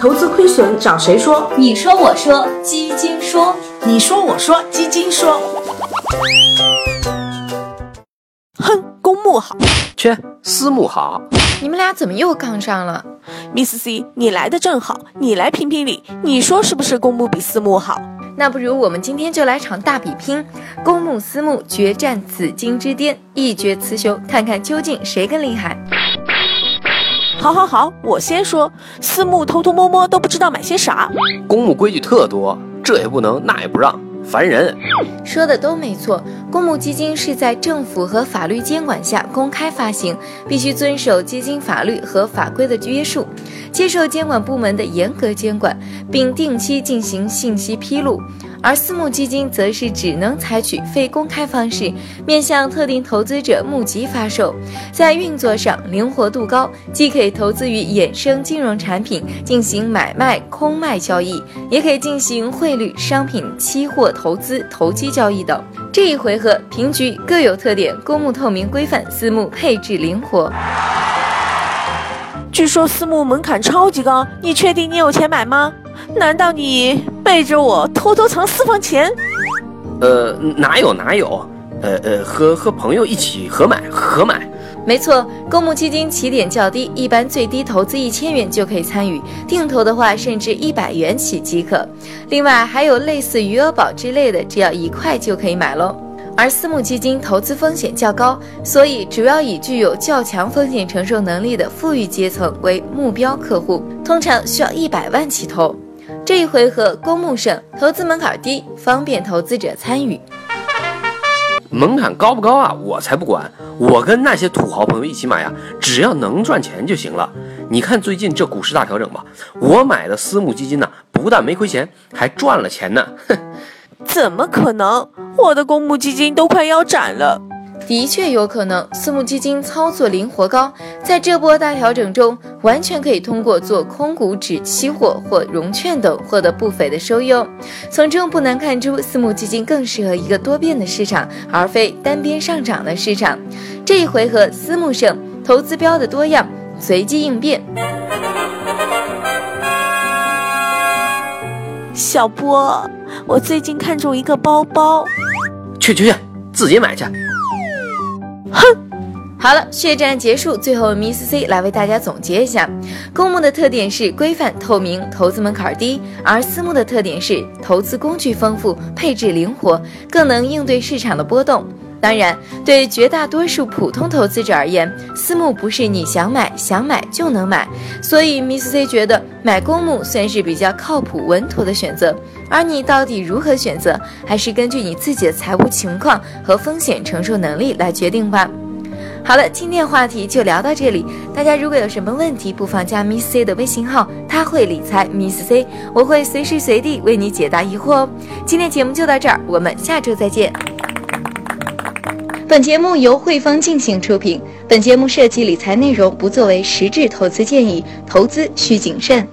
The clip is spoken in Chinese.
投资亏损找谁说？你说我说基金说，你说我说基金说。哼，公募好，切，私募好。你们俩怎么又杠上了？Miss C，你来的正好，你来评评理，你说是不是公募比私募好？那不如我们今天就来场大比拼，公募私募决战紫金之巅，一决雌雄，看看究竟谁更厉害。好，好，好，我先说，私募偷偷摸摸都不知道买些啥，公募规矩特多，这也不能，那也不让。烦人，说的都没错。公募基金是在政府和法律监管下公开发行，必须遵守基金法律和法规的约束，接受监管部门的严格监管，并定期进行信息披露。而私募基金则是只能采取非公开方式，面向特定投资者募集发售，在运作上灵活度高，既可以投资于衍生金融产品进行买卖空卖交易，也可以进行汇率、商品、期货投资、投机交易等。这一回合平局各有特点，公募透明规范，私募配置灵活。据说私募门槛超级高，你确定你有钱买吗？难道你背着我偷偷藏私房钱？呃，哪有哪有，呃呃，和和朋友一起合买合买。没错，公募基金起点较低，一般最低投资一千元就可以参与，定投的话甚至一百元起即可。另外还有类似余额宝之类的，只要一块就可以买喽。而私募基金投资风险较高，所以主要以具有较强风险承受能力的富裕阶层为目标客户，通常需要一百万起投。这一回合公募胜，投资门槛低，方便投资者参与。门槛高不高啊？我才不管！我跟那些土豪朋友一起买啊，只要能赚钱就行了。你看最近这股市大调整吧，我买的私募基金呢，不但没亏钱，还赚了钱呢。哼，怎么可能？我的公募基金都快腰斩了。的确有可能，私募基金操作灵活高，在这波大调整中，完全可以通过做空股指期货或融券等获得不菲的收益哦。从中不难看出，私募基金更适合一个多变的市场，而非单边上涨的市场。这一回合私募胜，投资标的多样，随机应变。小波，我最近看中一个包包，去去去，自己买去。哼，好了，血战结束，最后 Miss C 来为大家总结一下：公募的特点是规范透明，投资门槛低；而私募的特点是投资工具丰富，配置灵活，更能应对市场的波动。当然，对绝大多数普通投资者而言，私募不是你想买想买就能买，所以 Miss C 觉得买公募算是比较靠谱稳妥的选择。而你到底如何选择，还是根据你自己的财务情况和风险承受能力来决定吧。好了，今天话题就聊到这里。大家如果有什么问题，不妨加 Miss C 的微信号，他会理财 Miss C，我会随时随地为你解答疑惑哦。今天节目就到这儿，我们下周再见。本节目由汇丰进行出品，本节目涉及理财内容，不作为实质投资建议，投资需谨慎。